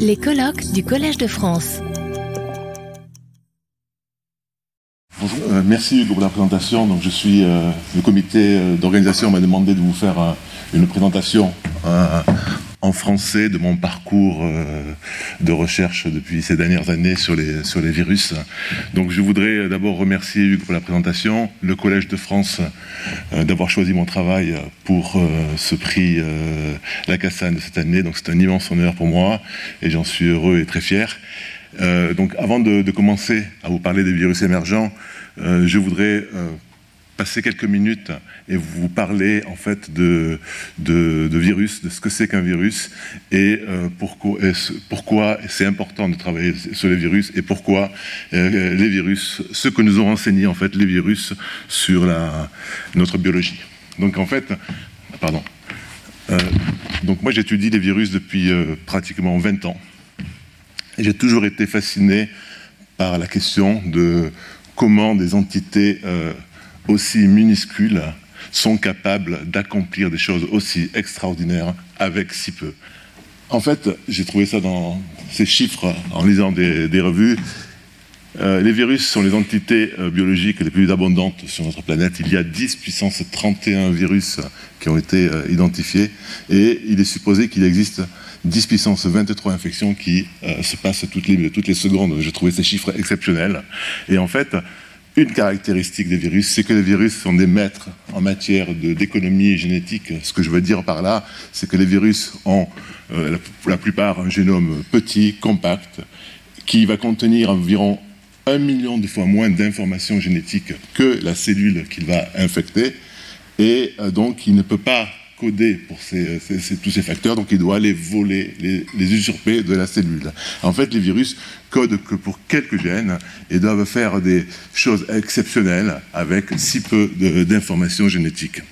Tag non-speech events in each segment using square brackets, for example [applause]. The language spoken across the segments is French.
Les colloques du Collège de France. Bonjour, euh, merci pour la présentation. Donc, je suis euh, le comité euh, d'organisation m'a demandé de vous faire une présentation français de mon parcours euh, de recherche depuis ces dernières années sur les, sur les virus. Donc je voudrais d'abord remercier Hugues pour la présentation, le Collège de France euh, d'avoir choisi mon travail pour euh, ce prix euh, La Cassagne de cette année. Donc c'est un immense honneur pour moi et j'en suis heureux et très fier. Euh, donc avant de, commencer à vous parler des virus émergents, euh, je voudrais euh, passer quelques minutes et vous parler en fait de, virus, de ce que c'est qu'un virus et euh, pourquoi, c'est important de travailler sur les virus et pourquoi euh, les virus, ce que nous ont enseigné en fait les virus sur notre biologie. Donc en fait, pardon. Euh, donc moi j'étudie les virus depuis pratiquement 20 ans et j'ai toujours été fasciné par la question de comment des entités aussi minuscules sont capables d'accomplir des choses aussi extraordinaires avec si peu. En fait, j'ai trouvé ça dans ces chiffres en lisant des, revues. Euh, les virus sont les entités euh, biologiques les plus abondantes sur notre planète. Il y a 10 puissance 31 virus qui ont été euh, identifiés et il est supposé qu'il existe 10 puissance 23 infections qui se passent toutes les, toutes les secondes. J'ai trouvé ces chiffres exceptionnels. Et en fait, une caractéristique des virus, c'est que les virus sont des maîtres en matière d'économie génétique. Ce que je veux dire par là, c'est que les virus ont, euh, pour la plupart, un génome petit, compact, qui va contenir environ un million de fois moins d'informations génétiques que la cellule qu'il va infecter. Et euh, donc, il ne peut pas coder pour tous ces facteurs, donc il doit les voler, les, les, usurper de la cellule. En fait, les virus codent que pour quelques gènes et doivent faire des choses exceptionnelles avec si peu d'informations génétiques.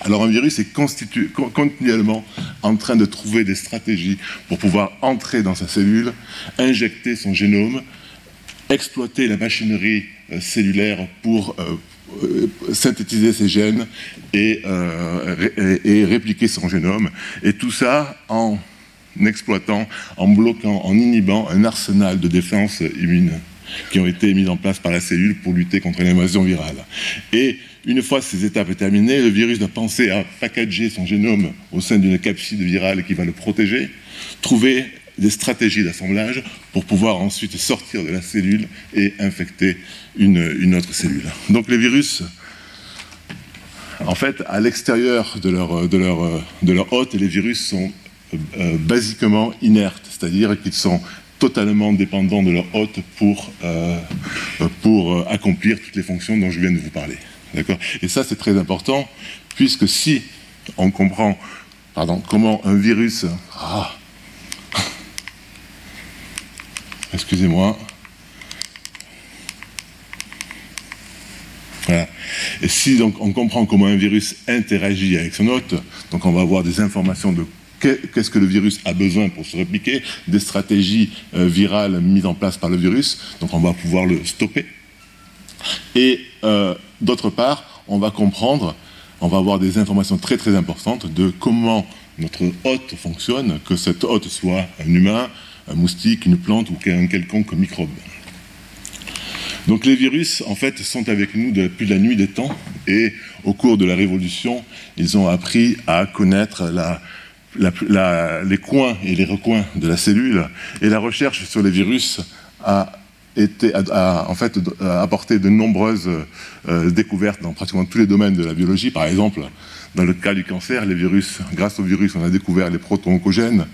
Alors un virus est continuellement en train de trouver des stratégies pour pouvoir entrer dans sa cellule, injecter son génome, exploiter la machinerie euh, cellulaire pour euh, synthétiser ses gènes et, euh, et, répliquer son génome. Et tout ça en exploitant, en bloquant, en inhibant un arsenal de défense immune qui ont été mis en place par la cellule pour lutter contre l'invasion virale. Et une fois ces étapes terminées, le virus doit penser à packager son génome au sein d'une capside virale qui va le protéger, trouver des stratégies d'assemblage pour pouvoir ensuite sortir de la cellule et infecter une, autre cellule. Donc les virus, en fait, à l'extérieur de leur, hôte, les virus sont euh, basiquement inertes, c'est-à-dire qu'ils sont totalement dépendants de leur hôte pour, euh, pour accomplir toutes les fonctions dont je viens de vous parler. Et ça, c'est très important, puisque si on comprend comment un virus... Ah, Excusez-moi. Voilà. Et si donc on comprend comment un virus interagit avec son hôte, donc on va avoir des informations de qu'est-ce que le virus a besoin pour se répliquer, des stratégies euh, virales mises en place par le virus, donc on va pouvoir le stopper. Et euh, d'autre part, on va comprendre, on va avoir des informations très très importantes de comment notre hôte fonctionne, que cet hôte soit un humain, un moustique, une plante ou un quelconque microbe. Donc les virus, en fait, sont avec nous depuis la nuit des temps et au cours de la Révolution, ils ont appris à connaître les coins et les recoins de la cellule et la recherche sur les virus a été, en fait, apporté de nombreuses euh, découvertes dans pratiquement tous les domaines de la biologie. Par exemple, dans le cas du cancer, les virus, grâce aux virus, on a découvert les proto-oncogènes,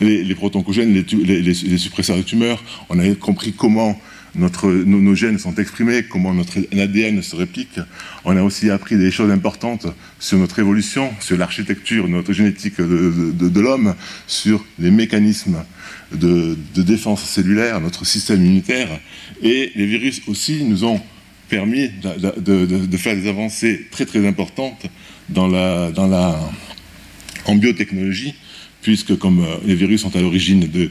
les, les proto-oncogènes, les, suppresseurs de tumeurs. On a compris comment nos, gènes sont exprimés, comment notre ADN se réplique. On a aussi appris des choses importantes sur notre évolution, sur l'architecture, notre génétique de, l'homme, sur les mécanismes de, défense cellulaire, notre système immunitaire. Et les virus aussi nous ont permis de, faire des avancées très très importantes dans la, dans la, en biotechnologie, puisque comme euh, les virus sont à l'origine de,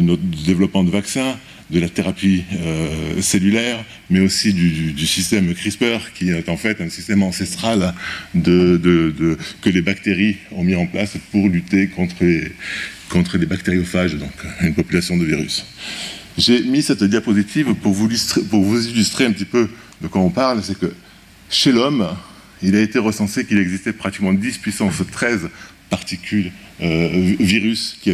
notre développement de vaccins, de la thérapie euh, cellulaire, mais aussi du, système CRISPR, qui est en fait un système ancestral que les bactéries ont mis en place pour lutter contre les, bactériophages, donc une population de virus. J'ai mis cette diapositive pour vous, pour vous illustrer un petit peu de quoi on parle, c'est que chez l'homme, il a été recensé qu'il existait pratiquement 10 puissance 13 particules, euh, virus qui,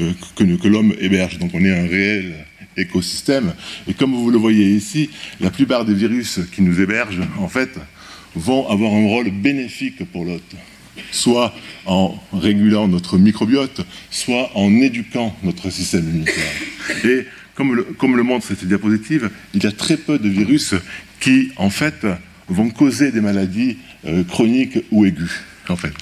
euh, que, l'homme héberge. Donc on est un réel écosystème. Et comme vous le voyez ici, la plupart des virus qui nous hébergent, en fait, vont avoir un rôle bénéfique pour l'hôte, soit en régulant notre microbiote, soit en éduquant notre système immunitaire. Et comme le, comme le montre cette diapositive, il y a très peu de virus qui, en fait, vont causer des maladies euh, chroniques ou aiguës. En fait.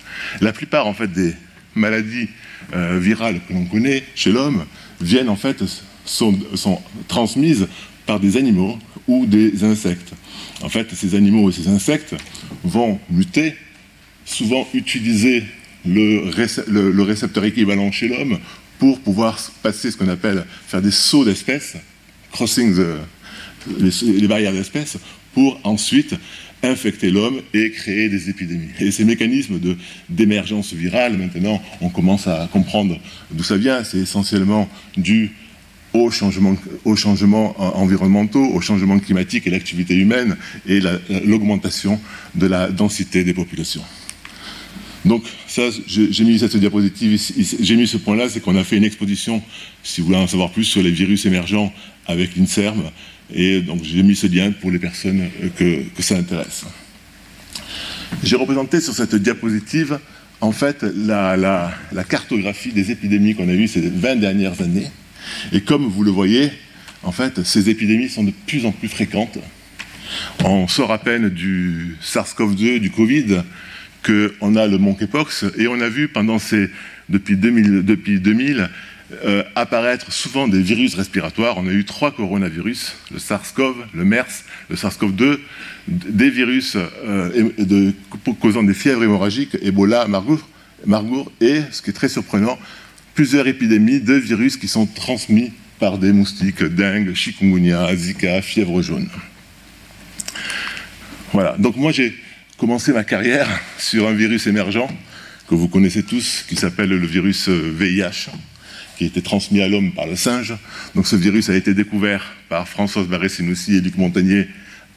La plupart en fait, des maladies euh, virales que l'on connaît chez l'homme viennent en fait, sont, sont, transmises par des animaux ou des insectes. En fait, ces animaux et ces insectes vont muter, souvent utiliser le, le, récepteur équivalent chez l'homme pour pouvoir passer ce qu'on appelle faire des sauts d'espèces, crossing les, les barrières d'espèces, pour ensuite infecter l'homme et créer des épidémies. Et ces mécanismes d'émergence virale, maintenant, on commence à comprendre d'où ça vient. C'est essentiellement dû aux changements, aux changements environnementaux, aux changements climatiques et l'activité humaine et l'augmentation de la densité des populations. Donc ça, j'ai mis cette diapositive, j'ai mis ce point-là, c'est qu'on a fait une exposition, si vous voulez en savoir plus, sur les virus émergents avec l'INSERM, et donc j'ai mis ce lien pour les personnes que, ça intéresse. J'ai représenté sur cette diapositive en fait la, cartographie des épidémies qu'on a eues ces 20 dernières années. Et comme vous le voyez, en fait, ces épidémies sont de plus en plus fréquentes. On sort à peine du SARS-CoV-2, du Covid, qu'on a le monkeypox, et on a vu pendant ces, depuis 2000, depuis 2000 euh, apparaître souvent des virus respiratoires. On a eu trois coronavirus, le SARS-CoV, le MERS, le SARS-CoV-2, des virus euh, causant des fièvres hémorragiques, Ebola, Margour, et, ce qui est très surprenant, plusieurs épidémies de virus qui sont transmis par des moustiques, dengue, chikungunya, zika, fièvre jaune. Voilà, donc moi j'ai commencé ma carrière [laughs] sur un virus émergent que vous connaissez tous, qui s'appelle le virus VIH, qui été transmis à l'homme par le singe. Donc ce virus a été découvert par Françoise Barré-Sinoussi et Luc Montagnier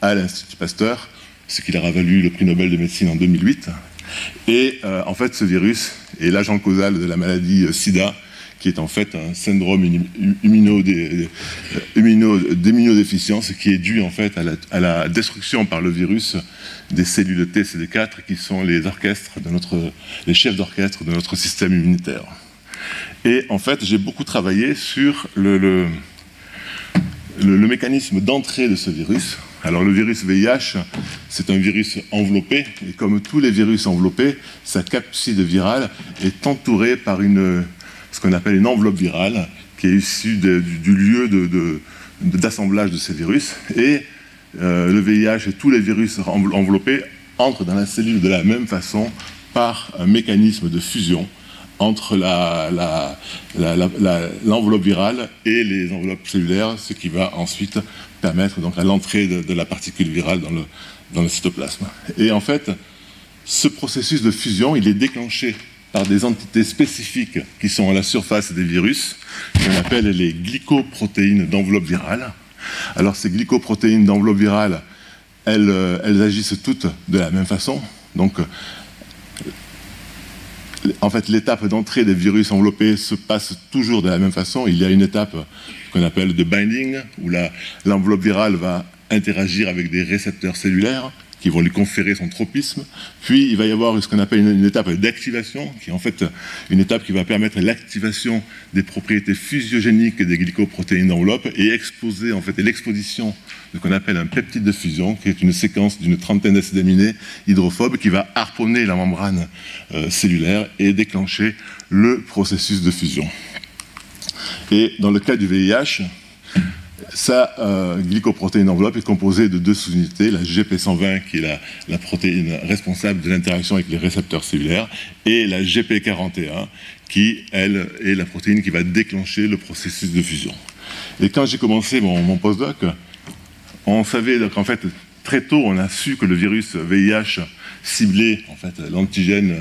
à l'Institut Pasteur, ce qui leur a valu le prix Nobel de médecine en 2008. Et euh, en fait, ce virus est l'agent causal de la maladie euh, SIDA, qui est en fait un syndrome d'immunodéficience qui est dû en fait à la, à la, destruction par le virus des cellules T CD4 qui sont les orchestres de notre, les chefs d'orchestre de notre système immunitaire. Et en fait, j'ai beaucoup travaillé sur le, mécanisme d'entrée de ce virus. Alors le virus VIH, c'est un virus enveloppé, et comme tous les virus enveloppés, sa capside virale est entourée par une, ce qu'on appelle une enveloppe virale, qui est issue du, lieu d'assemblage de, ces virus. Et euh, le VIH et tous les virus enveloppés entrent dans la cellule de la même façon par un mécanisme de fusion entre l'enveloppe virale et les enveloppes cellulaires, ce qui va ensuite permettre donc à l'entrée de, la particule virale dans le, cytoplasme. Et en fait, ce processus de fusion, il est déclenché par des entités spécifiques qui sont à la surface des virus, qu'on appelle les glycoprotéines d'enveloppe virale. Alors ces glycoprotéines d'enveloppe virale, elles, euh, elles agissent toutes de la même façon. Donc en fait, l'étape d'entrée des virus enveloppés se passe toujours de la même façon. Il y a une étape qu'on appelle de binding, où l'enveloppe virale va interagir avec des récepteurs cellulaires qui vont lui conférer son tropisme. Puis il va y avoir ce qu'on appelle une, étape d'activation, qui est en fait une étape qui va permettre l'activation des propriétés physiogéniques des glycoprotéines d'enveloppe et exposer en fait l'exposition de ce qu'on appelle un peptide de fusion, qui est une séquence d'une trentaine d'acides aminés hydrophobes qui va harponner la membrane euh, cellulaire et déclencher le processus de fusion. Et dans le cas du VIH, sa euh, glycoprotéine enveloppe est composée de deux sous-unités, la GP120 qui est la, protéine responsable de l'interaction avec les récepteurs cellulaires et la GP41 qui, elle, est la protéine qui va déclencher le processus de fusion. Et quand j'ai commencé mon, mon postdoc, on savait qu'en fait, très tôt, on a su que le virus VIH ciblait en fait, l'antigène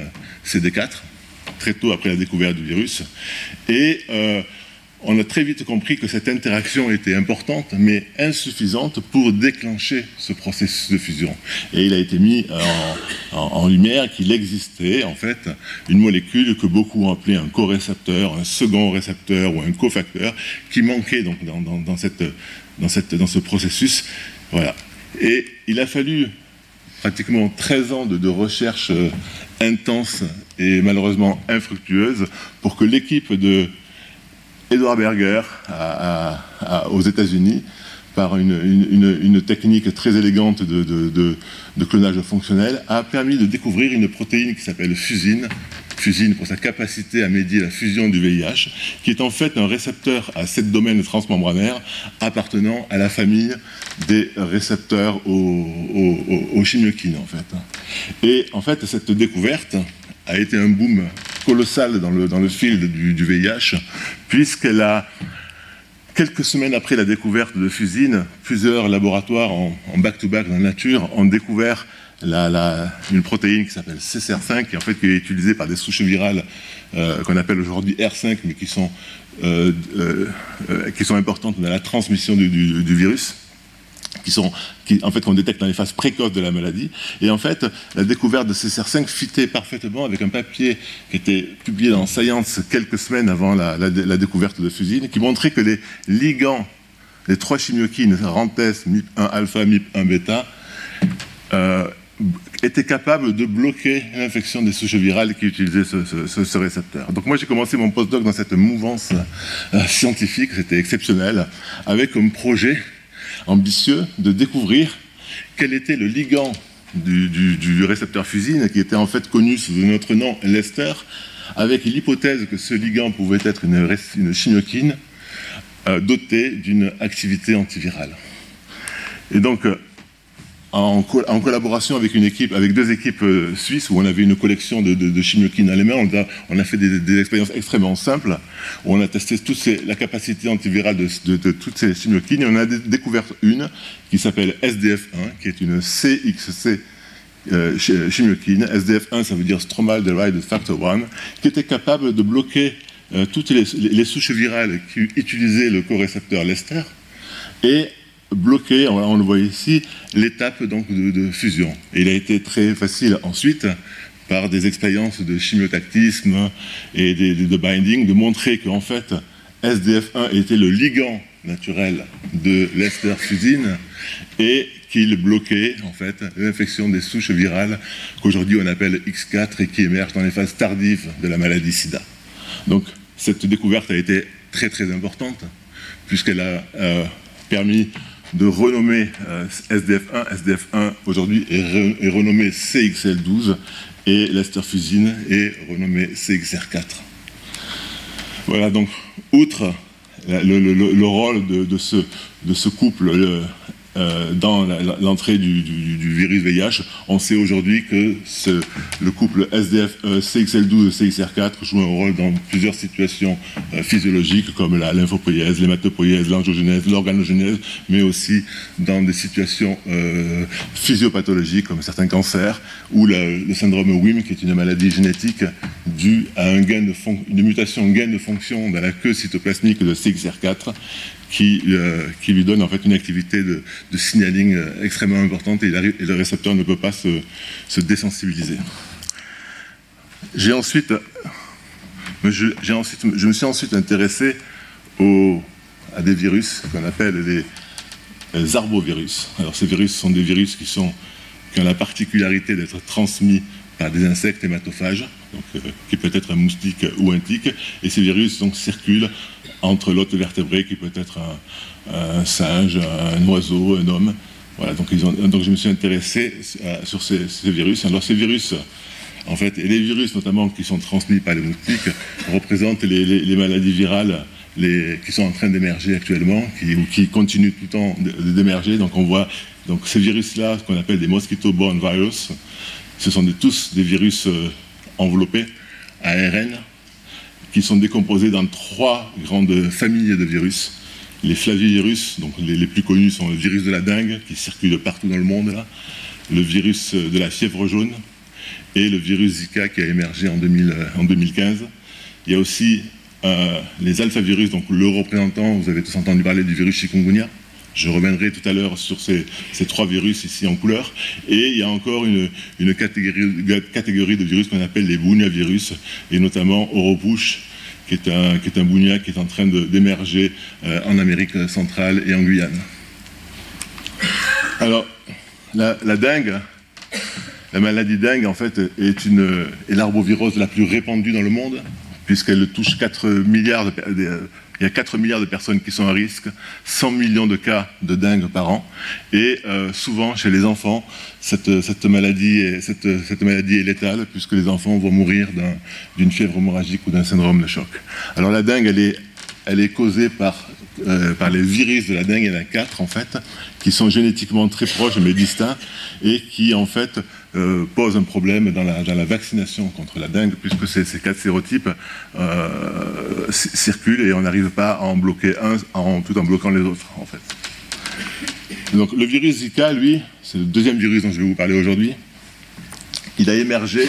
CD4 très tôt après la découverte du virus. Et on a très vite compris que cette interaction était importante, mais insuffisante pour déclencher ce processus de fusion. Et il a été mis en, lumière qu'il existait en fait une molécule que beaucoup ont appelée un co-récepteur, un second récepteur ou un cofacteur, qui manquait donc dans, dans, cette, dans ce processus. Voilà. Et il a fallu pratiquement 13 ans de, de recherche euh, intense et malheureusement infructueuse pour que l'équipe de Edouard Berger aux États-Unis par une, technique très élégante de, clonage fonctionnel, a permis de découvrir une protéine qui s'appelle fusine, fusine pour sa capacité à médier la fusion du VIH, qui est en fait un récepteur à sept domaines transmembranaires appartenant à la famille des récepteurs aux, chimiokines, en fait. Et en fait, cette découverte a été un boom colossal dans le, dans le field du, VIH, puisqu'elle a, quelques semaines après la découverte de Fusine, plusieurs laboratoires en back-to-back dans la nature ont découvert la, une protéine qui s'appelle CCR5, qui, en fait, qui est utilisée par des souches virales euh, qu'on appelle aujourd'hui R5, mais qui sont, euh, euh, qui sont importantes dans la transmission du virus qui sont, en fait, qu'on détecte dans les phases précoces de la maladie. Et en fait, la découverte de ces CR5 fitait parfaitement avec un papier qui était publié dans Science quelques semaines avant la, découverte de Fusine, qui montrait que les ligands, les trois chimiokines, Rantes, MIP1 alpha, MIP1 bêta, euh, étaient capables de bloquer l'infection des souches virales qui utilisaient ce, récepteur. Donc moi j'ai commencé mon postdoc dans cette mouvance euh, scientifique, c'était exceptionnel, avec comme projet ambitieux de découvrir quel était le ligand du, récepteur fusine, qui était en fait connu sous notre nom Lester, avec l'hypothèse que ce ligand pouvait être une, une euh, dotée d'une activité antivirale. Et donc, en, collaboration avec une équipe, avec deux équipes euh, suisses où on avait une collection de, de, chimiokines allemandes. On a, on a fait des, expériences extrêmement simples où on a testé la capacité antivirale de, toutes ces chimiokines et on a découvert une qui s'appelle SDF1, qui est une CXC euh, chimiokine. SDF1, ça veut dire Stromal Derived Factor 1, qui était capable de bloquer euh, toutes les, les, souches virales qui utilisaient le co-récepteur Lester et bloqué, on, le voit ici, l'étape donc de, fusion. Il a été très facile ensuite, par des expériences de chimiotactisme et de, binding, de montrer qu'en fait, SDF1 était le ligand naturel de l'ester fusine et qu'il bloquait en fait l'infection des souches virales qu'aujourd'hui on appelle X4 et qui émergent dans les phases tardives de la maladie SIDA. Donc cette découverte a été très très importante puisqu'elle a euh, permis de renommer SDF1. SDF1 aujourd'hui est, renommé CXL12 et Lester Fusine est renommé CXR4. Voilà, donc, outre le, rôle de, ce, couple euh, dans l'entrée du, virus VIH. On sait aujourd'hui que le couple SDF euh, CXL12 et CXR4 joue un rôle dans plusieurs situations euh, physiologiques comme la lymphopoïèse, l'hématopoïèse, l'angiogenèse, l'organogenèse, mais aussi dans des situations physiopathologiques comme certains cancers ou le, syndrome WIM qui est une maladie génétique due à gain de une mutation, un gain de fonction dans la queue cytoplasmique de CXR4 qui, euh, qui lui donne en fait une activité de, signaling euh, extrêmement importante et, le récepteur ne peut pas se, se désensibiliser. J'ai ensuite, je me suis ensuite intéressé au, à des virus qu'on appelle les, arbovirus. Alors ces virus sont des virus qui, ont la particularité d'être transmis par des insectes hématophages, donc, euh, qui peut être un moustique ou un tic, et ces virus circulent entre l'autre vertébré qui peut être un, singe, un oiseau, un homme. Voilà, donc, je me suis intéressé euh, sur ces, virus. Alors ces virus, en fait, et les virus notamment qui sont transmis par les moustiques, représentent les, maladies virales les, qui sont en train d'émerger actuellement, ou qui continuent tout le temps d'émerger. Donc on voit donc ces virus-là, ce qu'on appelle des mosquito-borne virus, ce sont tous des virus euh, enveloppés ARN qui sont décomposés dans trois grandes familles de virus. Les flavivirus, donc les, plus connus sont le virus de la dengue, qui circule partout dans le monde, là, le virus de la fièvre jaune, et le virus Zika qui a émergé en, 2015. Il y a aussi les alphavirus, donc le représentant, vous avez tous entendu parler du virus chikungunya, je reviendrai tout à l'heure sur ces, trois virus ici en couleur. Et il y a encore une, catégorie, de virus qu'on appelle les virus, et notamment Oropush, qui est un, qui un qui est en train d'émerger euh, en Amérique centrale et en Guyane. Alors, la, dengue, la maladie dengue, en fait, est, est l'arbovirose la plus répandue dans le monde, puisqu'elle touche 4 milliards de, il y a 4 milliards de personnes qui sont à risque, 100 millions de cas de dengue par an. Et euh, souvent, chez les enfants, cette, maladie est, létale, puisque les enfants vont mourir d'une fièvre hémorragique ou d'un syndrome de choc. Alors la dengue, elle est, causée par, euh, par les virus de la dengue, il y en a quatre en fait, qui sont génétiquement très proches mais distincts, et qui en fait euh, pose un problème dans la, vaccination contre la dengue, puisque ces, quatre sérotypes euh, circulent et on n'arrive pas à en bloquer un tout en bloquant les autres, en fait. Donc le virus Zika, lui, c'est le deuxième virus dont je vais vous parler aujourd'hui. Il a émergé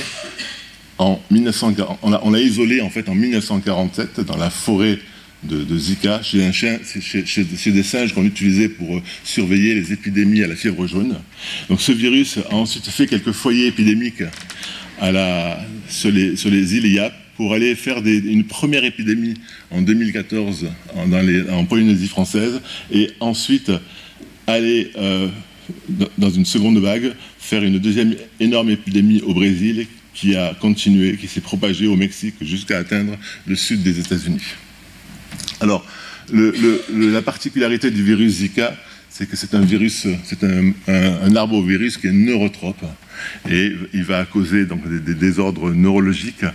en 1940. On l'a isolé en fait en 1947 dans la forêt de, Zika chez, chez, des singes qu'on utilisait pour euh, surveiller les épidémies à la fièvre jaune. Donc ce virus a ensuite fait quelques foyers épidémiques sur, les, îles Yap pour aller faire une première épidémie en 2014 en, dans les, en Polynésie française et ensuite aller euh, dans une seconde vague faire une deuxième énorme épidémie au Brésil qui a continué, qui s'est propagée au Mexique jusqu'à atteindre le sud des États-Unis. Alors, la particularité du virus Zika, c'est que c'est un virus, c'est un, arbovirus qui est neurotrope et il va causer donc des, désordres neurologiques.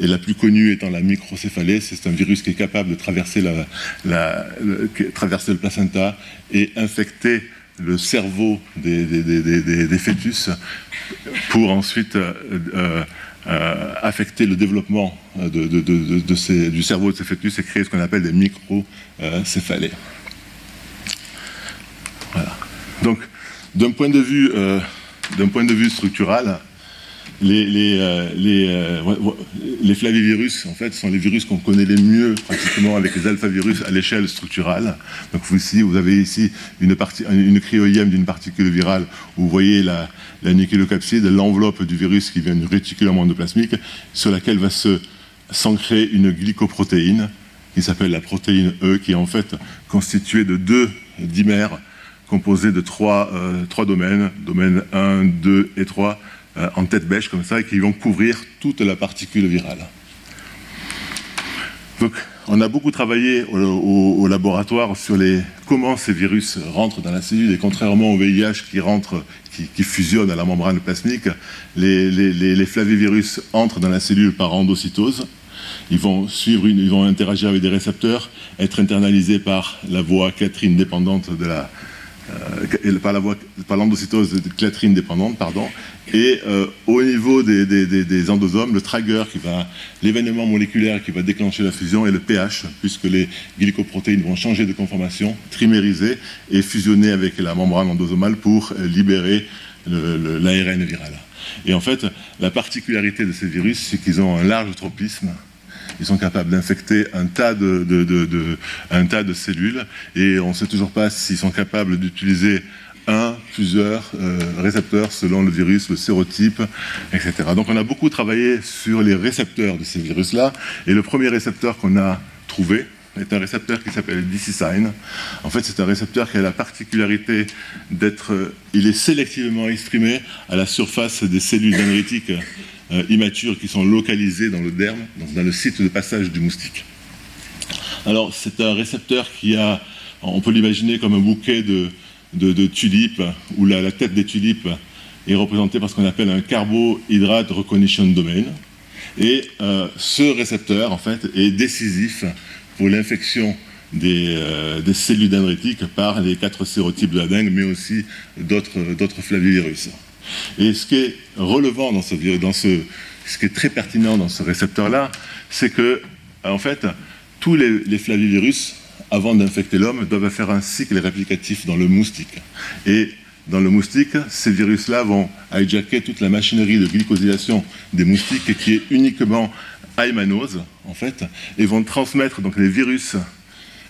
Et la plus connue étant la microcéphalée, c'est un virus qui est capable de traverser, le, traverser le placenta et infecter le cerveau des, fœtus pour ensuite euh, euh, affecter le développement euh, du cerveau de ces fœtus et créer ce qu'on appelle des microcéphalées. Voilà. Donc, d'un point de vue, euh, d'un point de vue structural, euh, euh, les, flavivirus, en fait, sont les virus qu'on connaît les mieux pratiquement avec les alphavirus à l'échelle structurale. Donc vous, ici, vous avez ici une, partie, cryoïème d'une particule virale où vous voyez la, la nucléocapside, l'enveloppe du virus qui vient du réticulum endoplasmique, sur laquelle va s'ancrer une glycoprotéine qui s'appelle la protéine E, qui est en fait constituée de deux dimères composés de trois, euh, trois domaines, domaines 1, 2 et 3, euh, en tête bêche comme ça et qui vont couvrir toute la particule virale. Donc, on a beaucoup travaillé au, laboratoire sur les, comment ces virus rentrent dans la cellule et contrairement au VIH qui rentre, qui, fusionne à la membrane plasmique, les, flavivirus entrent dans la cellule par endocytose. Ils vont suivre, ils vont interagir avec des récepteurs, être internalisés par la voie clatrine dépendante de la, euh, par la voie, par l'endocytose de clatrine dépendante, pardon, et euh, au niveau des, endosomes, le trigger qui va, l'événement moléculaire qui va déclencher la fusion est le pH, puisque les glycoprotéines vont changer de conformation, trimériser et fusionner avec la membrane endosomale pour euh, libérer l'ARN viral. Et en fait, la particularité de ces virus, c'est qu'ils ont un large tropisme ils sont capables d'infecter un, tas de, cellules et on ne sait toujours pas s'ils sont capables d'utiliser un, plusieurs euh, récepteurs selon le virus, le sérotype, etc. Donc on a beaucoup travaillé sur les récepteurs de ces virus-là et le premier récepteur qu'on a trouvé, est un récepteur qui s'appelle DCSIGN. En fait, c'est un récepteur qui a la particularité d'être, il est sélectivement exprimé à la surface des cellules dendritiques euh, immatures qui sont localisées dans le derme, dans le site de passage du moustique. Alors, c'est un récepteur qui a, on peut l'imaginer comme un bouquet de, tulipes, où la, tête des tulipes est représentée par ce qu'on appelle un carbohydrate recognition domain. Et euh, ce récepteur, en fait, est décisif pour l'infection des, euh, des, cellules dendritiques par les quatre sérotypes de la dengue, mais aussi d'autres flavivirus. Et ce qui est relevant dans ce, dans ce, ce qui est très pertinent dans ce récepteur-là, c'est que, en fait, tous les, flavivirus, avant d'infecter l'homme, doivent faire un cycle réplicatif dans le moustique. Et dans le moustique, ces virus-là vont hijacker toute la machinerie de glycosylation des moustiques qui est uniquement aémanose, en fait, et vont transmettre donc les virus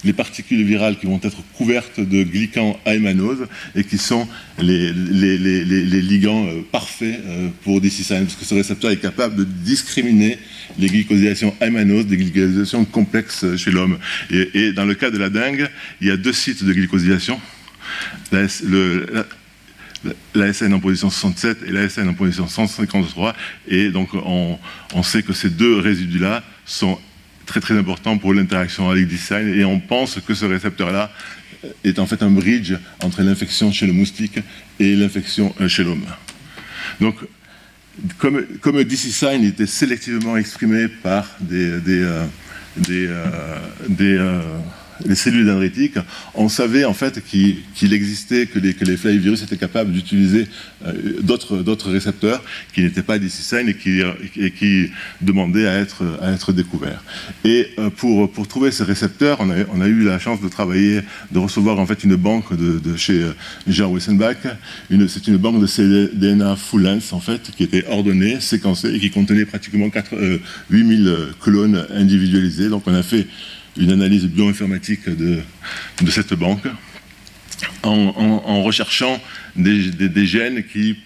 les particules virales qui vont être couvertes de glycans aémanose et qui sont les, ligands euh, parfaits euh, pour DCSINE, parce que ce récepteur est capable de discriminer les glycosylations aémanoses des glycosylations complexes chez l'homme. Et, dans le cas de la dengue, il y a deux sites de glycosylation. La, SN en position 67 et la SN en position 153. Et donc, on, on sait que ces deux résidus-là sont très très important pour l'interaction avec design et on pense que ce récepteur-là est en fait un bridge entre l'infection chez le moustique et l'infection euh, chez l'homme. Donc, comme, comme sign était sélectivement exprimé par des, euh, euh, les cellules dendritiques, on savait en fait qu'il existait, que les, que les flavivirus étaient capables d'utiliser euh, d'autres récepteurs qui n'étaient pas DCSINE et et qui demandaient à être, découverts. Et euh, pour, trouver ces récepteurs, on a, eu la chance de travailler, de recevoir en fait une banque de, chez euh, Jean Wissenbach. C'est une banque de cDNA full length en fait, qui était ordonnée, séquencée et qui contenait pratiquement 4, 8000 clones individualisés. Donc on a fait une analyse bioinformatique de, cette banque en, recherchant des, gènes qui,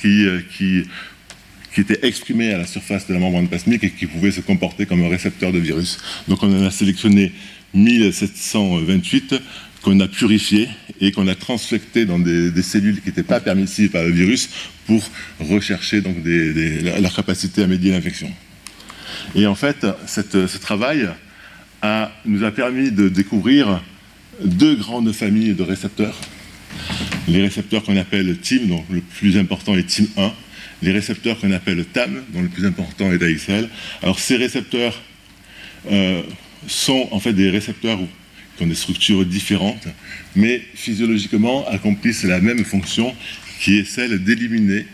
qui, étaient exprimés à la surface de la membrane plasmique et qui pouvaient se comporter comme un récepteur de virus. Donc on en a sélectionné 1728 qu'on a purifié et qu'on a transfecté dans des, cellules qui n'étaient pas permissives par le virus pour rechercher donc leur capacité à médier l'infection. Et en fait, ce travail nous a permis de découvrir deux grandes familles de récepteurs. Les récepteurs qu'on appelle TIM, dont le plus important est TIM 1, les récepteurs qu'on appelle TAM, dont le plus important est AXL. Alors ces récepteurs euh, sont en fait des récepteurs qui ont des structures différentes, mais physiologiquement accomplissent la même fonction qui est celle d'éliminer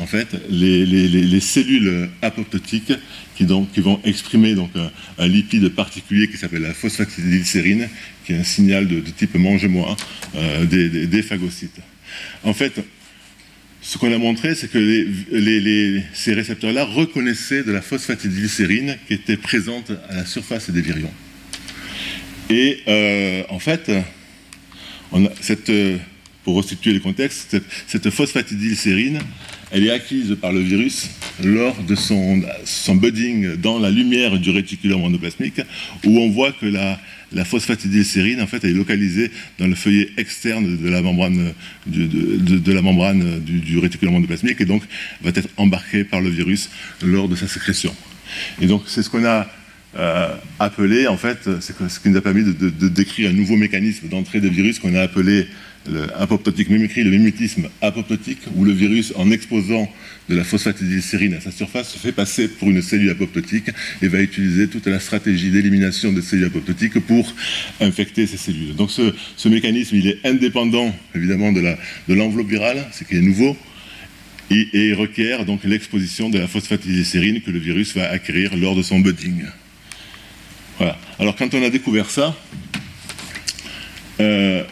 en fait, les, cellules apoptotiques qui, vont exprimer donc, un, lipide particulier qui s'appelle la phosphatidylsérine, qui est un signal de, type mange-moi euh, des, phagocytes. En fait, ce qu'on a montré, c'est que ces récepteurs-là reconnaissaient de la phosphatidylsérine qui était présente à la surface des virions. Et euh, en fait, pour restituer le contexte, cette, cette phosphatidylsérine, elle est acquise par le virus lors de son, budding dans la lumière du réticulum endoplasmique, où on voit que la, la phosphatidylsérine, en fait, est localisée dans le feuillet externe de la membrane, du, de, du, réticulum endoplasmique, et donc va être embarquée par le virus lors de sa sécrétion. Et donc, c'est ce qu'on a euh, appelé, en fait, c'est ce qui nous a permis de, de décrire un nouveau mécanisme d'entrée de virus qu'on a appelé apoptotique mimicry, le mimétisme apoptotique, où le virus, en exposant de la phosphatidylsérine à sa surface, se fait passer pour une cellule apoptotique et va utiliser toute la stratégie d'élimination des cellules apoptotiques pour infecter ces cellules. Donc ce, mécanisme, il est indépendant, évidemment, de l'enveloppe virale, ce qui est nouveau, et, et requiert donc l'exposition de la phosphatidylsérine que le virus va acquérir lors de son budding. Voilà. Alors quand on a découvert ça, euh,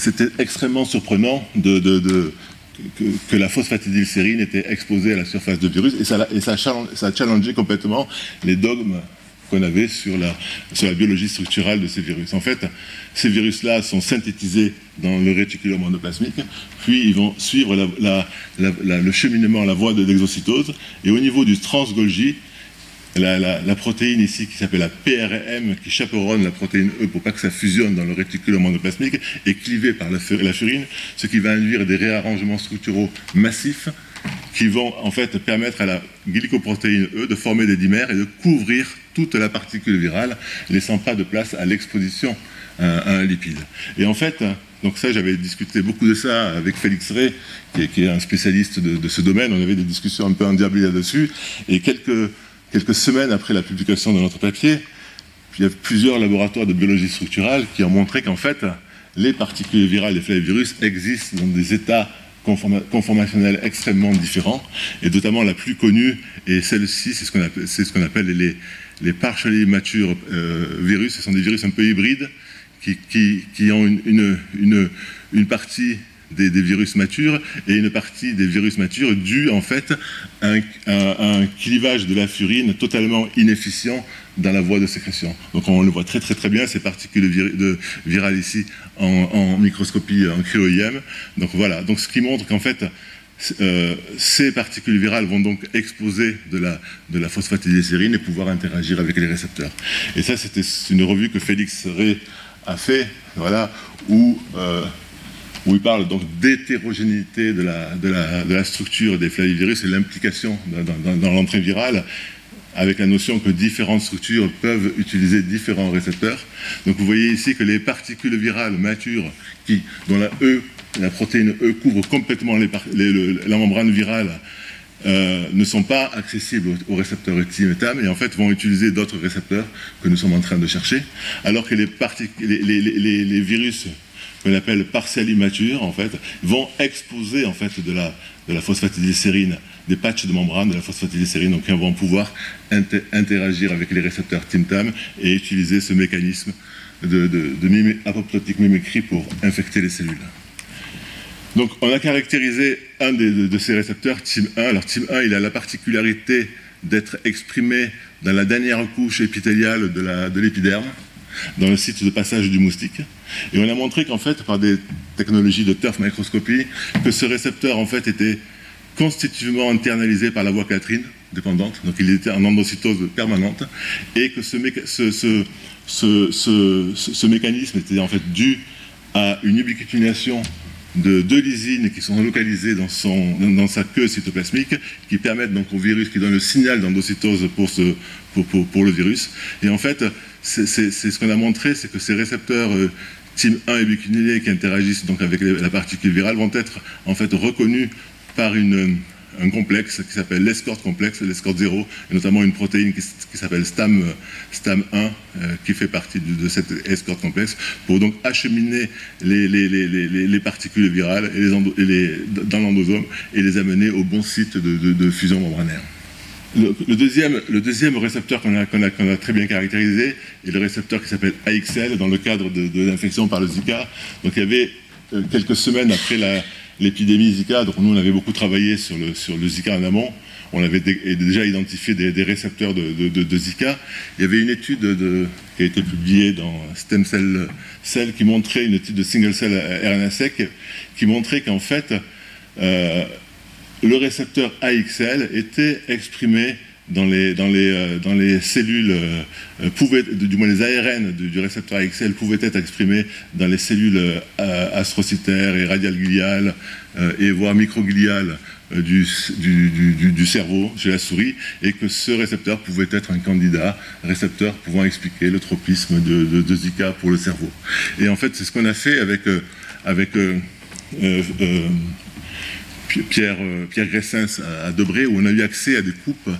c'était extrêmement surprenant que, la phosphatidylsérine était exposée à la surface de virus et ça, a challengé complètement les dogmes qu'on avait sur la, sur la biologie structurale de ces virus. En fait, ces virus-là sont synthétisés dans le réticulum endoplasmique, puis ils vont suivre le cheminement, la voie de l'exocytose, et au niveau du transgolgi, la, protéine ici qui s'appelle la PRM, qui chaperonne la protéine E pour pas que ça fusionne dans le réticulum endoplasmique, est clivée par la, furine, ce qui va induire des réarrangements structuraux massifs qui vont en fait permettre à la glycoprotéine E de former des dimères et de couvrir toute la particule virale, laissant pas de place à l'exposition à, un lipide. Et en fait, donc ça, j'avais discuté beaucoup de ça avec Félix Ray, qui est, un spécialiste de, de, ce domaine. On avait des discussions un peu endiablées là-dessus. Et quelques quelques semaines après la publication de notre papier, il y a plusieurs laboratoires de biologie structurale qui ont montré qu'en fait, les particules virales des flavivirus existent dans des états conformationnels extrêmement différents, et notamment la plus connue est celle-ci, c'est ce qu'on appelle, les, les partially mature euh, virus. Ce sont des virus un peu hybrides qui, ont une, partie des, virus matures et une partie des virus matures due en fait à un, clivage de la furine totalement inefficient dans la voie de sécrétion. Donc on le voit très très très bien, ces particules virales ici en, microscopie en cryo-IM. Donc voilà, donc ce qui montre qu'en fait euh, ces particules virales vont donc exposer de la, de la et pouvoir interagir avec les récepteurs. Et ça, c'était une revue que Félix Rey a fait, voilà, où, euh, où il parle donc d'hétérogénéité de la, structure des flavivirus et l'implication dans, l'entrée virale avec la notion que différentes structures peuvent utiliser différents récepteurs. Donc vous voyez ici que les particules virales matures, dont la E la protéine E couvre complètement la membrane virale, euh, ne sont pas accessibles aux, récepteurs TIM et en fait vont utiliser d'autres récepteurs que nous sommes en train de chercher, alors que les, les, virus qu'on appelle partially matures, en fait, vont exposer en fait de la, de des patchs de membrane de la phosphatidylsérine, donc ils vont pouvoir interagir avec les récepteurs TIM-TAM et utiliser ce mécanisme de, de, de apoptotique mimicry pour infecter les cellules. Donc on a caractérisé un de, ces récepteurs, TIM1. Alors TIM1, il a la particularité d'être exprimé dans la dernière couche épithéliale de l'épiderme, dans le site de passage du moustique. Et on a montré qu'en fait, par des technologies de turf microscopie, que ce récepteur en fait était constitutivement internalisé par la voie catrine dépendante, donc il était en endocytose permanente, et que ce, ce mécanisme était en fait dû à une ubiquitination de deux lysines qui sont localisées dans, son, dans sa queue cytoplasmique, qui permettent donc au virus, qui donne le signal d'endocytose pour, pour, pour, le virus. Et en fait, c'est ce qu'on a montré, c'est que ces récepteurs euh, TIM 1 et biquinylés qui interagissent donc avec la particule virale vont être en fait reconnus par une un complexe qui s'appelle l'escort complexe, l'escort 0, et notamment une protéine qui, s'appelle STAM, STAM 1, euh, qui fait partie de, cette escort complexe, pour donc acheminer les, les, particules virales et les dans l'endosome et les amener au bon site de, fusion membranaire. Le, deuxième, le, deuxième, récepteur qu'on a, a, très bien caractérisé est le récepteur qui s'appelle AXL dans le cadre de, l'infection par le Zika. Donc il y avait euh, quelques semaines après la, l'épidémie Zika. Donc nous, on avait beaucoup travaillé sur le, Zika en amont. On avait déjà identifié des, récepteurs de, Zika. Il y avait une étude qui a été publiée dans Stem Cell, Cell qui montrait une étude de single cell RNA-seq qui montrait qu'en fait, euh, le récepteur AXL était exprimé euh, dans les cellules, euh, pouvaient, du moins les ARN du, récepteur AXL pouvaient être exprimés dans les cellules euh, astrocytaires et radiales gliales et voire microgliales du, cerveau chez la souris et que ce récepteur pouvait être un candidat récepteur pouvant expliquer le tropisme de, Zika pour le cerveau. Et en fait, c'est ce qu'on a fait avec, euh, Pierre Gressens à Debré, où on a eu accès à des coupes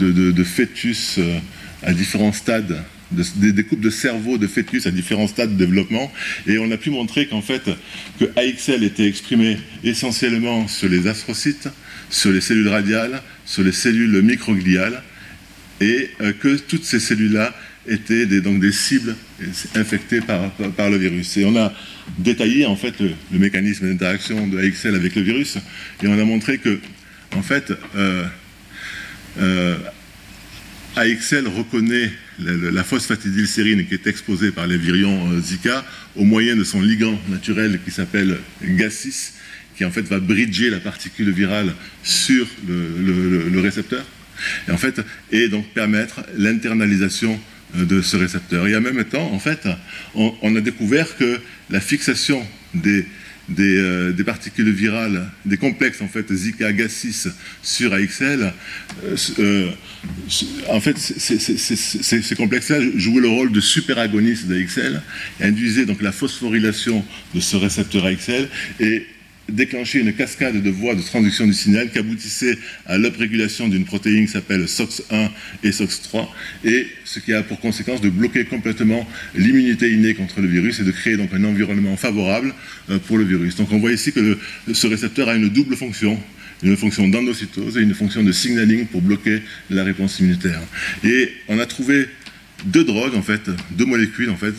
de, fœtus euh, à différents stades, des, coupes de cerveau de fœtus à différents stades de développement, et on a pu montrer qu'en fait, que AXL était exprimé essentiellement sur les astrocytes, sur les cellules radiales, sur les cellules microgliales, et euh, que toutes ces cellules-là étaient des, donc des cibles infectées par, le virus. Et on a détaillé en fait le, mécanisme d'interaction de AXL avec le virus, et on a montré que en fait euh, euh, AXL reconnaît la, la phosphatidylsérine qui est exposée par les virions euh, Zika au moyen de son ligand naturel qui s'appelle GAS6, qui en fait va bridger la particule virale sur le, le récepteur et en fait et donc permettre l'internalisation de ce récepteur. Et en même temps, en fait, on, a découvert que la fixation des, euh, des, particules virales, des complexes en fait Zika Gas6 sur AXL, euh, en fait, ces complexes-là jouaient le rôle de superagonistes d'AXL, induisaient donc la phosphorylation de ce récepteur AXL et déclencher une cascade de voies de transduction du signal qui aboutissait à l'uprégulation d'une protéine qui s'appelle SOX1 et SOX3, et ce qui a pour conséquence de bloquer complètement l'immunité innée contre le virus et de créer donc un environnement favorable euh, pour le virus. Donc on voit ici que ce récepteur a une double fonction, une fonction d'endocytose et une fonction de signaling pour bloquer la réponse immunitaire. Et on a trouvé deux drogues, en fait, deux molécules, en fait.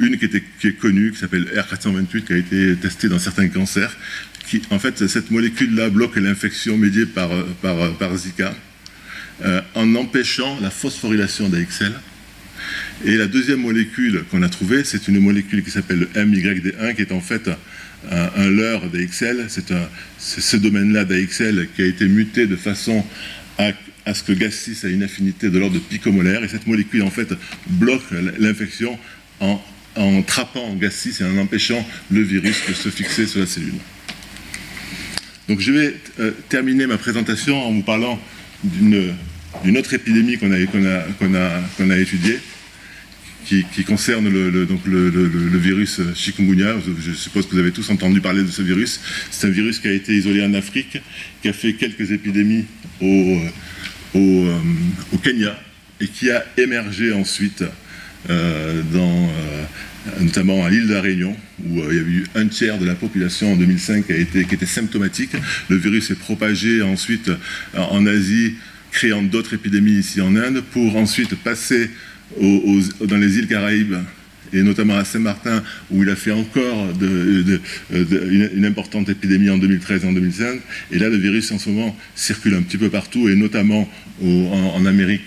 Une qui, est connue, qui s'appelle R428, qui a été testée dans certains cancers. Qui, en fait, cette molécule-là bloque l'infection médiée par, par, par Zika euh, en empêchant la phosphorylation d'AXL. Et la deuxième molécule qu'on a trouvée, c'est une molécule qui s'appelle le MYD1, qui est en fait un, un leurre d'AXL. C'est ce domaine-là d'AXL qui a été muté de façon à à ce que GAS6 a une affinité de l'ordre de picomolaire, et cette molécule, en fait, bloque l'infection en, en, trappant GAS6 et en empêchant le virus de se fixer sur la cellule. Donc je vais euh, terminer ma présentation en vous parlant d'une autre épidémie qu'on a, étudiée, qui, concerne le, virus chikungunya. Je suppose que vous avez tous entendu parler de ce virus. C'est un virus qui a été isolé en Afrique, qui a fait quelques épidémies au, euh, Kenya et qui a émergé ensuite dans, euh, notamment à l'île de la Réunion, où il y a eu un tiers de la population en 2005 qui, était symptomatique. Le virus est propagé ensuite en Asie, créant d'autres épidémies ici en Inde, pour ensuite passer dans les îles Caraïbes et notamment à Saint-Martin, où il a fait encore une, importante épidémie en 2013 et en 2005. Et là, le virus, en ce moment, circule un petit peu partout, et notamment en, Amérique,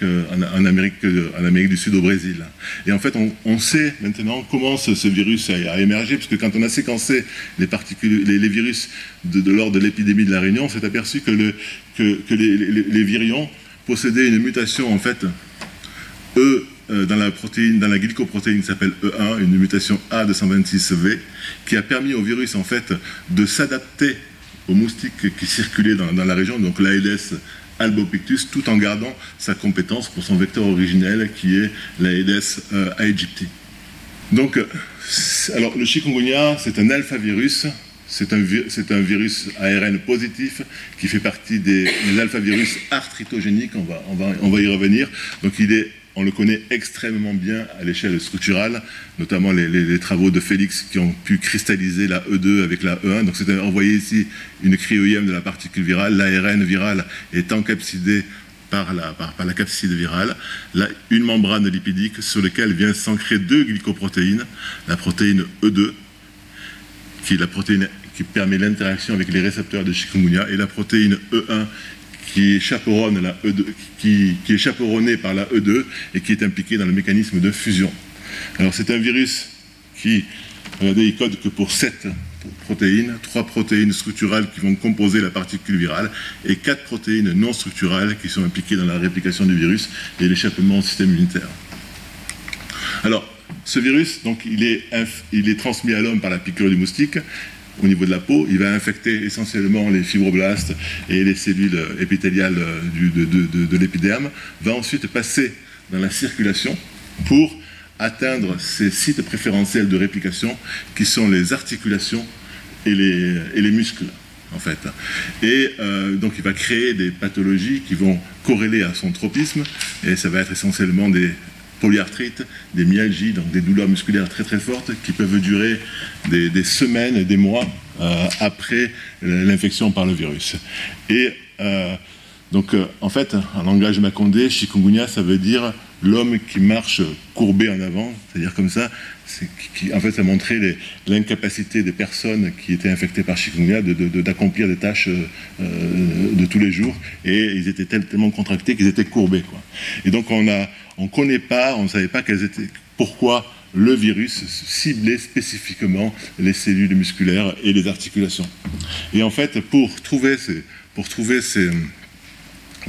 du Sud, au Brésil. Et en fait, on, sait maintenant comment ce, virus a, émergé, puisque quand on a séquencé les, virus de, lors de l'épidémie de la Réunion, on s'est aperçu que, le, que, que les, les, virions possédaient une mutation, en fait, E euh, dans la protéine, dans la glycoprotéine qui s'appelle E1, une mutation A226V, qui a permis au virus en fait de s'adapter aux moustiques qui circulaient dans, la région, donc l'Aedes albopictus, tout en gardant sa compétence pour son vecteur originel qui est l'Aedes euh, aegypti. Donc, alors le chikungunya, c'est un alphavirus, c'est un, virus ARN positif qui fait partie des, alphavirus arthritogéniques, on va, on, va, on va y revenir. Donc il est on le connaît extrêmement bien à l'échelle structurale, notamment les, travaux de Félix qui ont pu cristalliser la E2 avec la E1. Donc c'est envoyé ici une cryoïème de la particule virale. L'ARN viral est encapsidé par la, la capside virale, là, une membrane lipidique sur laquelle vient s'ancrer deux glycoprotéines, la protéine E2, qui est la protéine qui permet l'interaction avec les récepteurs de chikungunya, et la protéine E1 qui chaperonne la E2, qui, qui, est chaperonné par la E2 et qui est impliqué dans le mécanisme de fusion. Alors c'est un virus qui, regardez, il code que pour 7 protéines, 3 protéines structurales qui vont composer la particule virale et 4 protéines non structurales qui sont impliquées dans la réplication du virus et l'échappement au système immunitaire. Alors, ce virus, donc, il est, il est transmis à l'homme par la piqûre du moustique au niveau de la peau, il va infecter essentiellement les fibroblastes et les cellules épithéliales du, de, de, de l'épiderme, va ensuite passer dans la circulation pour atteindre ces sites préférentiels de réplication qui sont les articulations et les, et les muscles en fait. Et euh, donc il va créer des pathologies qui vont corréler à son tropisme, et ça va être essentiellement des polyarthrite, des myalgies, donc des douleurs musculaires très très fortes qui peuvent durer des, semaines des mois euh, après l'infection par le virus. Et euh, donc euh, en fait, en langage macondé, chikungunya, ça veut dire l'homme qui marche courbé en avant, c'est-à-dire comme ça, en fait, ça montrait l'incapacité des personnes qui étaient infectées par chikungunya d'accomplir de, de, des tâches euh, de tous les jours, et ils étaient tellement contractés qu'ils étaient courbés. Et donc on on connaît pas, on ne savait pas étaient, pourquoi le virus ciblait spécifiquement les cellules musculaires et les articulations. Et en fait, pour trouver ces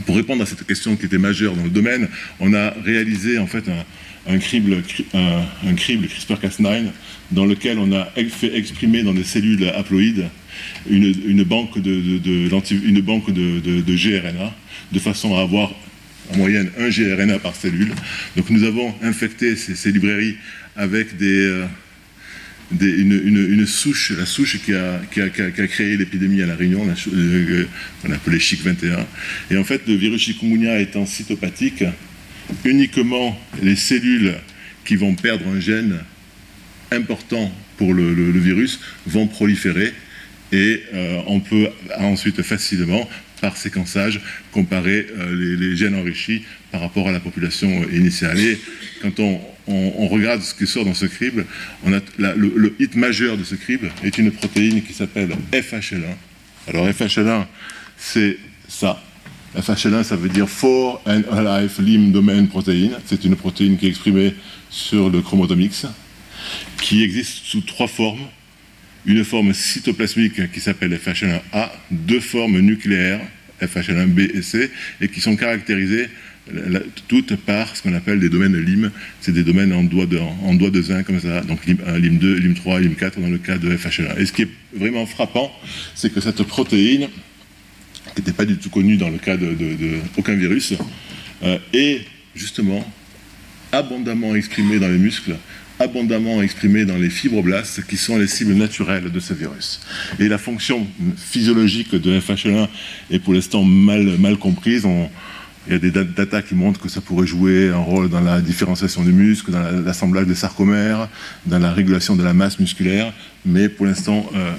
pour répondre à cette question qui était majeure dans le domaine, on a réalisé en fait un, un crible, un, crible CRISPR-Cas9 dans lequel on a fait exprimer dans des cellules haploïdes une, une banque de, de, une banque de, de, GRNA de façon à avoir en moyenne un GRNA par cellule. Donc nous avons infecté ces, ces librairies avec des, euh, une, souche, la souche qui a, créé l'épidémie à La Réunion, la, euh, appelait Chic 21. Et en fait, le virus chikungunya étant cytopathique, uniquement les cellules qui vont perdre un gène important pour le, virus vont proliférer Et on peut ensuite facilement par séquençage, comparer euh, les, gènes enrichis par rapport à la population euh, initiale. Et quand on, regarde ce qui sort dans ce crible, on a le, hit majeur de ce crible est une protéine qui s'appelle FHL1. Alors FHL1, c'est ça. FHL1, ça veut dire For and Alive Limb Domain Protein. C'est une protéine qui est exprimée sur le chromosome X, qui existe sous trois formes une forme cytoplasmique qui s'appelle FHL1A, deux formes nucléaires, FHL1B et C, et qui sont caractérisées toutes par ce qu'on appelle des domaines LIM. C'est des domaines en doigt de, en, doigt de zinc, comme ça, donc LIM1, LIM2, LIM3, LIM4 dans le cas de FHL1. Et ce qui est vraiment frappant, c'est que cette protéine, qui n'était pas du tout connue dans le cas de, aucun virus, euh, est justement abondamment exprimée dans les muscles abondamment exprimé dans les fibroblastes qui sont les cibles naturelles de ce virus. Et la fonction physiologique de FHL1 est pour l'instant mal, mal comprise. Il y a des data qui montrent que ça pourrait jouer un rôle dans la différenciation du muscle, dans l'assemblage des sarcomères, dans la régulation de la masse musculaire, mais pour l'instant, euh,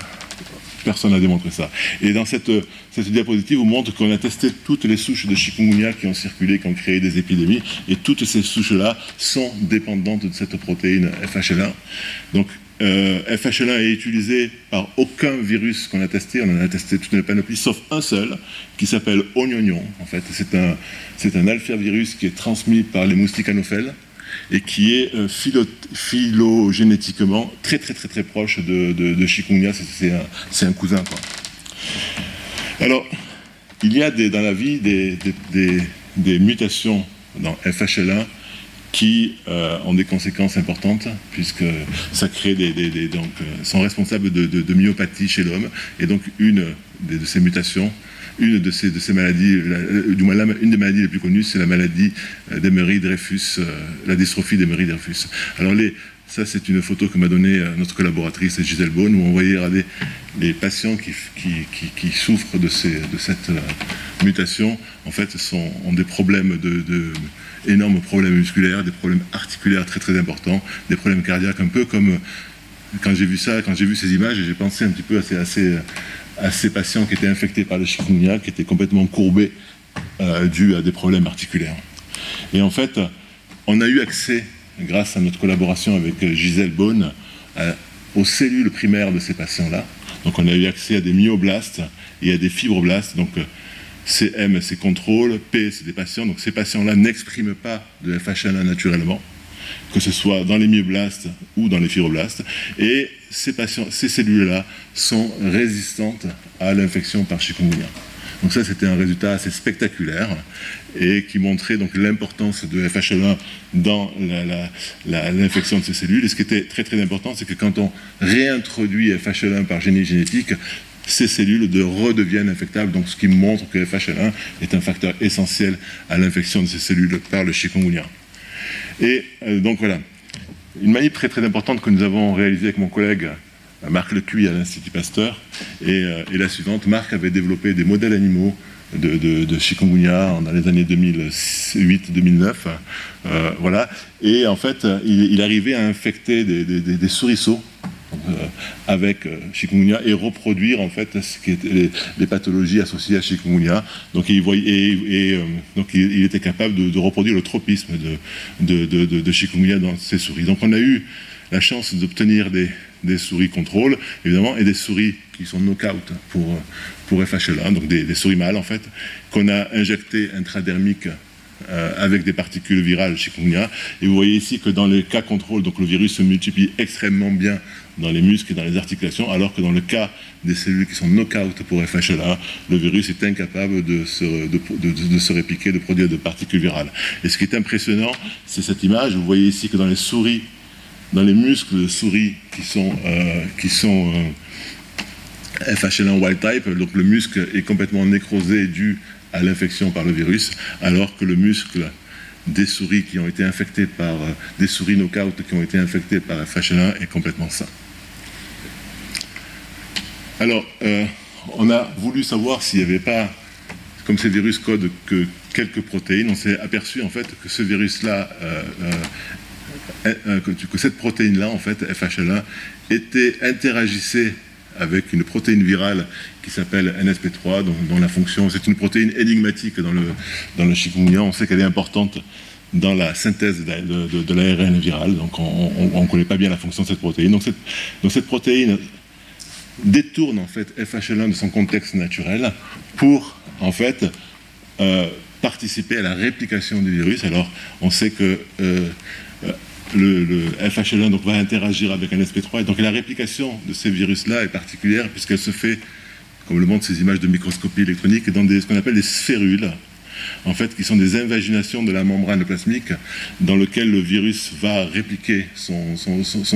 Personne n'a démontré ça. Et dans cette, cette diapositive, vous montre qu'on a testé toutes les souches de chikungunya qui ont circulé, qui ont créé des épidémies, et toutes ces souches-là sont dépendantes de cette protéine FHL1. Donc, euh, FHL1 est utilisé par aucun virus qu'on a testé, on en a testé toute une panoplie, sauf un seul, qui s'appelle Ognognon. En fait, c'est un, c'est un alphavirus qui est transmis par les moustiques anophèles et qui est euh, phylogénétiquement très très très très proche de, de, chikungunya, c'est un, cousin. Alors, il y a dans la vie des, des, mutations dans FHL1 qui euh, ont des conséquences importantes, puisque ça crée des, donc, euh, sont responsables de, myopathie chez l'homme, et donc une de ces mutations une de ces, maladies, euh, du moins une des maladies les plus connues, c'est la maladie d'Emery-Dreyfus, la dystrophie d'Emery-Dreyfus. Alors les, ça, c'est une photo que m'a donnée notre collaboratrice Gisèle Beaune, où on voyait les patients qui, qui, souffrent de, ces, de cette mutation, en fait, sont, ont des problèmes de, énormes problèmes musculaires, des problèmes articulaires très très importants, des problèmes cardiaques, un peu comme quand j'ai vu ça, quand j'ai vu ces images, j'ai pensé un petit peu à ces, à ces patients qui étaient infectés par le chikungunya, qui étaient complètement courbés, euh, à des problèmes articulaires. Et en fait, on a eu accès, grâce à notre collaboration avec euh, Gisèle Beaune, aux cellules primaires de ces patients-là. Donc on a eu accès à des myoblastes et à des fibroblastes. Donc euh, CM, c'est contrôle, P, c'est des patients. Donc ces patients-là n'expriment pas de FHL1 naturellement que ce soit dans les myoblastes ou dans les fibroblastes. Et ces, patients, ces cellules-là sont résistantes à l'infection par chikungunya. Donc ça, c'était un résultat assez spectaculaire et qui montrait donc l'importance de FHL1 dans l'infection de ces cellules. Et ce qui était très très important, c'est que quand on réintroduit FHL1 par génie génétique, ces cellules de redeviennent infectables, donc ce qui montre que FHL1 est un facteur essentiel à l'infection de ces cellules par le chikungunya. Et euh, donc voilà, une manip très très importante que nous avons réalisée avec mon collègue euh, Marc Lecuy à l'Institut Pasteur euh, est, la suivante. Marc avait développé des modèles animaux de, chikungunya dans les années 2008-2009. voilà. Et en fait, il, arrivait à infecter des, des, des euh, avec euh, chikungunya et reproduire en fait ce qui les, pathologies associées à chikungunya. Donc il, euh, était capable de, reproduire le tropisme de, chikungunya dans ses souris. Donc on a eu la chance d'obtenir des, des, souris contrôle, évidemment, et des souris qui sont knock-out pour, pour FHL1, donc des, des souris mâles en fait, qu'on a injectées intradermiques euh, avec des particules virales chikungunya. Et vous voyez ici que dans le cas contrôle, donc le virus se multiplie extrêmement bien dans les muscles et dans les articulations, alors que dans le cas des cellules qui sont knock-out pour FHLA, le virus est incapable de se, de, se répliquer, de produire de particules virales. Et ce qui est impressionnant, c'est cette image. Vous voyez ici que dans les souris, dans les muscles de souris qui sont, euh, qui euh, FHL1 wild type, donc le muscle est complètement nécrosé dû à l'infection par le virus, alors que le muscle des souris qui ont été infectées par euh, des souris knockout qui ont été infectées par FHL1 est complètement sain. Alors, euh, on a voulu savoir s'il n'y avait pas, comme ces virus codent que quelques protéines, on s'est aperçu en fait que ce virus-là, euh, que, cette protéine-là, en fait, FHL1, était, interagissait avec une protéine virale qui s'appelle NSP3, dont, la fonction, c'est une protéine énigmatique dans le, dans le chikungunya. On sait qu'elle est importante dans la synthèse de, l'ARN viral, donc on ne connaît pas bien la fonction de cette protéine. Donc cette, donc cette protéine détourne en fait FHL1 de son contexte naturel pour en fait euh, participer à la réplication du virus. Alors on sait que euh, le, FHL1 donc, va interagir avec un SP3 et donc la réplication de ces virus-là est particulière puisqu'elle se fait, comme le montrent ces images de microscopie électronique, dans ce qu'on appelle des sphérules en fait, qui sont des invaginations de la membrane plasmique dans lequel le virus va répliquer son,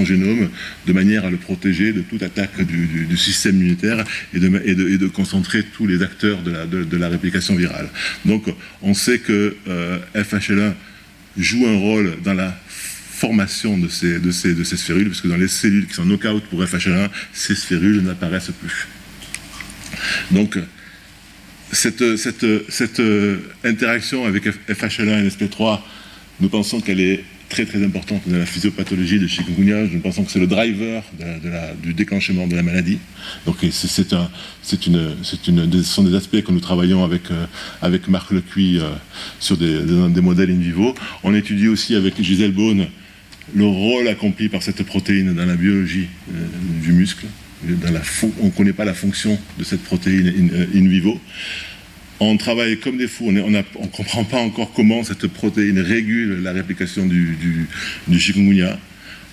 génome de manière à le protéger de toute attaque du, système immunitaire et de, concentrer tous les acteurs de la, réplication virale. Donc, on sait que euh, FHL1 joue un rôle dans la formation de ces, de ces, de ces sphérules, parce que dans les cellules qui sont knock-out pour FHL1, ces sphérules n'apparaissent plus. Donc, cette, cette, euh, interaction avec FHL1 et SP3, nous pensons qu'elle est très très importante dans la physiopathologie de chikungunya. Nous pensons que c'est le driver du déclenchement de la maladie. Donc c'est un, une, une, ce sont des aspects que nous travaillons avec, euh, avec Marc Lecuy euh, sur des, des, modèles in vivo. On étudie aussi avec Gisèle Beaune le rôle accompli par cette protéine dans la biologie du muscle on ne connaît pas la fonction de cette protéine in, vivo. On travaille comme des fous, on ne comprend pas encore comment cette protéine régule la réplication du, du, chikungunya.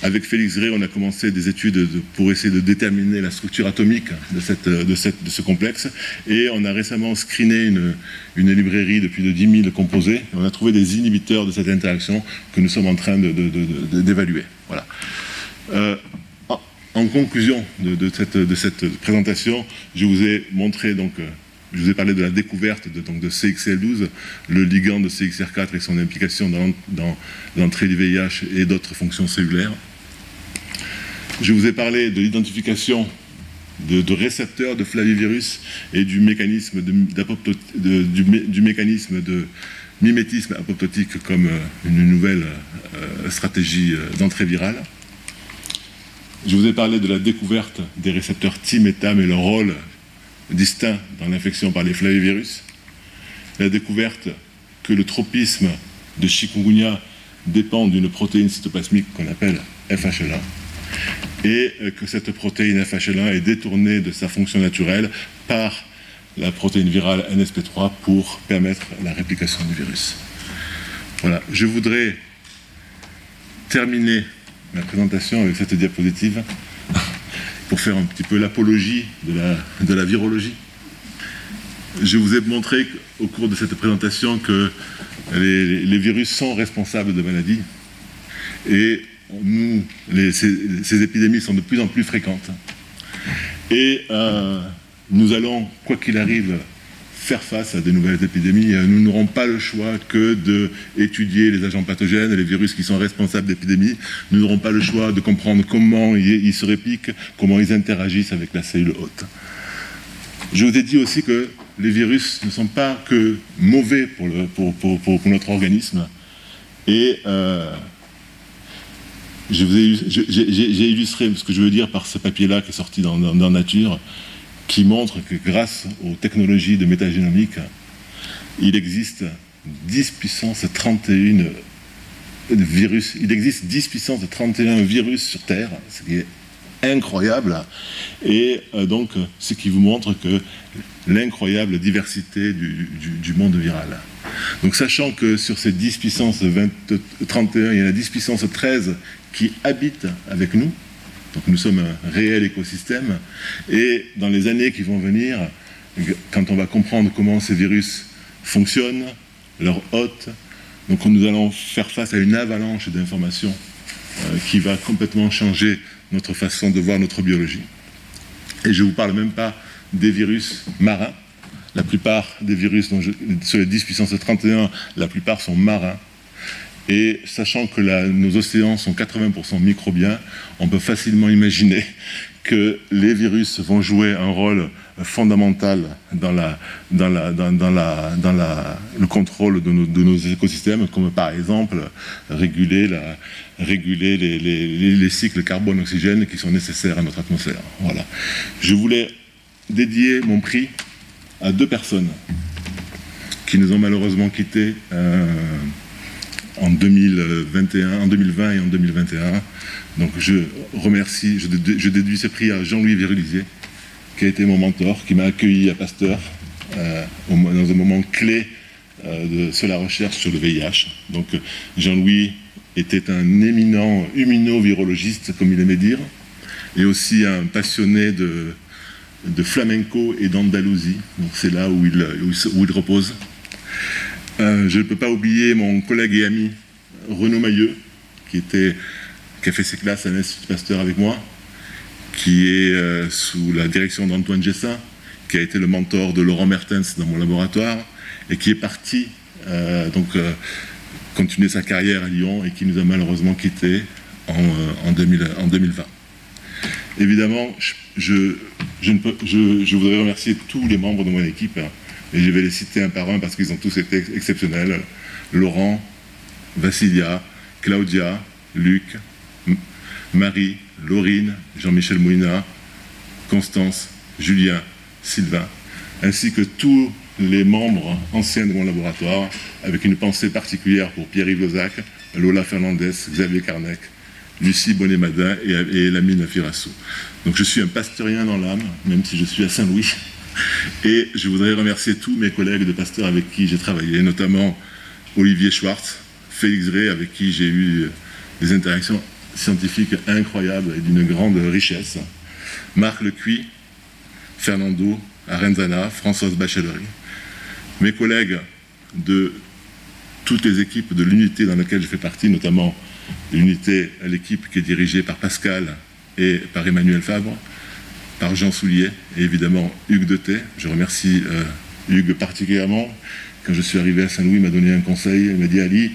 Avec Félix Ray, on a commencé des études pour essayer de déterminer la structure atomique de, cette, de, ce complexe. Et on a récemment screené une, librairie de plus de 10 000 composés. on a trouvé des inhibiteurs de cette interaction que nous sommes en train d'évaluer. Voilà. Euh, en conclusion de, cette, présentation, je vous ai montré, donc, euh, je vous ai parlé de la découverte de CXL12, le ligand de CXR4 et son implication dans, l'entrée du VIH et d'autres fonctions cellulaires. Je vous ai parlé de l'identification de, récepteurs de flavivirus et du mécanisme de, du, mécanisme de mimétisme apoptotique comme euh, une nouvelle euh, stratégie d'entrée virale. Je vous ai parlé de la découverte des récepteurs TIM et TAM et leur rôle distinct dans l'infection par les flavivirus. La découverte que le tropisme de chikungunya dépend d'une protéine cytoplasmique qu'on appelle FHL1 et que cette protéine FHL1 est détournée de sa fonction naturelle par la protéine virale NSP3 pour permettre la réplication du virus. Voilà, je voudrais terminer ma présentation avec cette diapositive pour faire un petit peu l'apologie de la, de la virologie. Je vous ai montré au cours de cette présentation que les, virus sont responsables de maladies et nous, ces, épidémies sont de plus en plus fréquentes. Et euh, nous allons, quoi qu'il arrive, faire face à de nouvelles épidémies. Euh, nous n'aurons pas le choix que d'étudier les agents pathogènes les virus qui sont responsables d'épidémies. Nous n'aurons pas le choix de comprendre comment ils se répliquent, comment ils interagissent avec la cellule hôte. Je vous ai dit aussi que les virus ne sont pas que mauvais pour, notre organisme. Et euh, j'ai illustré ce que je veux dire par ce papier-là qui est sorti dans Nature qui montre que grâce aux technologies de métagénomique, il existe 10 puissance 31 virus, il existe 10 puissance 31 virus sur Terre, ce qui est incroyable, et euh, donc ce qui vous montre que l'incroyable diversité du, monde viral. Donc sachant que sur ces 10 puissance 31, il y en a 10 puissance 13 qui habitent avec nous, donc nous sommes un réel écosystème. Et dans les années qui vont venir, quand on va comprendre comment ces virus fonctionnent, leur hôte, donc nous allons faire face à une avalanche d'informations euh, qui va complètement changer notre façon de voir notre biologie. Et je ne vous parle même pas des virus marins. La plupart des virus, dont sur les 10 puissance 31, la plupart sont marins. Et sachant que nos océans sont 80% microbiens, on peut facilement imaginer [laughs] que les virus vont jouer un rôle fondamental dans, le contrôle de nos, écosystèmes, comme par exemple réguler, les cycles carbone-oxygène qui sont nécessaires à notre atmosphère. Voilà. Je voulais dédier mon prix à deux personnes qui nous ont malheureusement quittés euh, en 2021, en 2020 et en 2021. Donc je remercie, je, déduis ce prix à Jean-Louis Vérulisier, qui a été mon mentor, qui m'a accueilli à Pasteur euh, dans un moment clé euh, de, sur la recherche sur le VIH. Donc Jean-Louis était un éminent immunovirologiste, comme il aimait dire, et aussi un passionné de, flamenco et d'Andalousie. Donc c'est là où il, repose. Euh, je ne peux pas oublier mon collègue et ami Renaud Mailleux, qui, a fait ses classes à l'Institut Pasteur avec moi, qui est euh, sous la direction d'Antoine Gessin, qui a été le mentor de Laurent Mertens dans mon laboratoire, et qui est parti euh, donc, continuer sa carrière à Lyon et qui nous a malheureusement quittés en, euh, en, 2000, en 2020. Évidemment, je, voudrais remercier tous les membres de mon équipe, hein, et je vais les citer un par un parce qu'ils ont tous été exceptionnels. Laurent, Vassilia, Claudia, Luc, Marie, Laurine, Jean-Michel Mouina, Constance, Julien, Sylvain, ainsi que tous les membres anciens de mon laboratoire, avec une pensée particulière pour Pierre-Yves Lozac, Lola Fernandez, Xavier Carnec, Lucie Bonnet-Madin et, et Lamine Firassou. Donc je suis un pasteurien dans l'âme, même si je suis à Saint-Louis. Et je voudrais remercier tous mes collègues de pasteurs avec qui j'ai travaillé, notamment Olivier Schwartz, Félix Ray, avec qui j'ai eu des interactions scientifiques incroyables et d'une grande richesse, Marc Lecuy, Fernando Arenzana, Françoise Bachellery, mes collègues de toutes les équipes de l'unité dans laquelle je fais partie, notamment l'unité, l'équipe qui est dirigée par Pascal et par Emmanuel Fabre, par Jean Soulier et évidemment Hugues Deté. Je remercie euh, Hugues particulièrement. Quand je suis arrivé à Saint-Louis, il m'a donné un conseil. Il m'a dit Ali,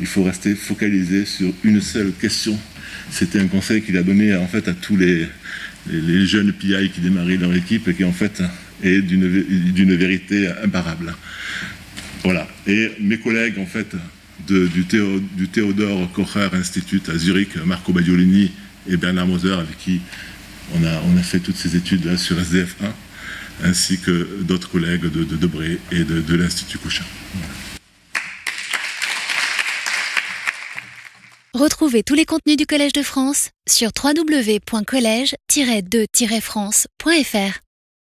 il faut rester focalisé sur une seule question. C'était un conseil qu'il a donné en fait à tous les, jeunes PI qui démarraient leur équipe et qui en fait est d'une vérité imparable. Voilà. Et mes collègues en fait du, Théodore Kocher Institute à Zurich, Marco Badiolini et Bernard Moser, avec qui on a, on a fait toutes ces études sur SDF1, ainsi que d'autres collègues de, de Debré et de, l'Institut Couchin. Retrouvez tous les contenus du Collège de France sur www.colège-2-france.fr.